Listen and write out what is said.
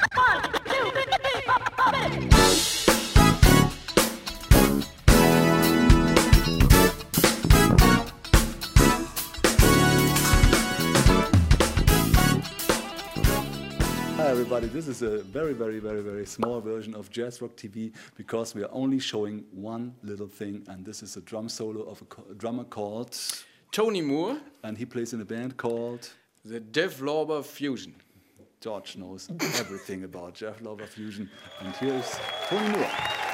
Hi everybody, this is a very, very, very, very small version of Jazz Rock TV because we are only showing one little thing and this is a drum solo of a co- drummer called Tony Moore, and he plays in a band called the Dev Fusion. George knows everything about Jeff Lover Fusion and here's Tony Moore.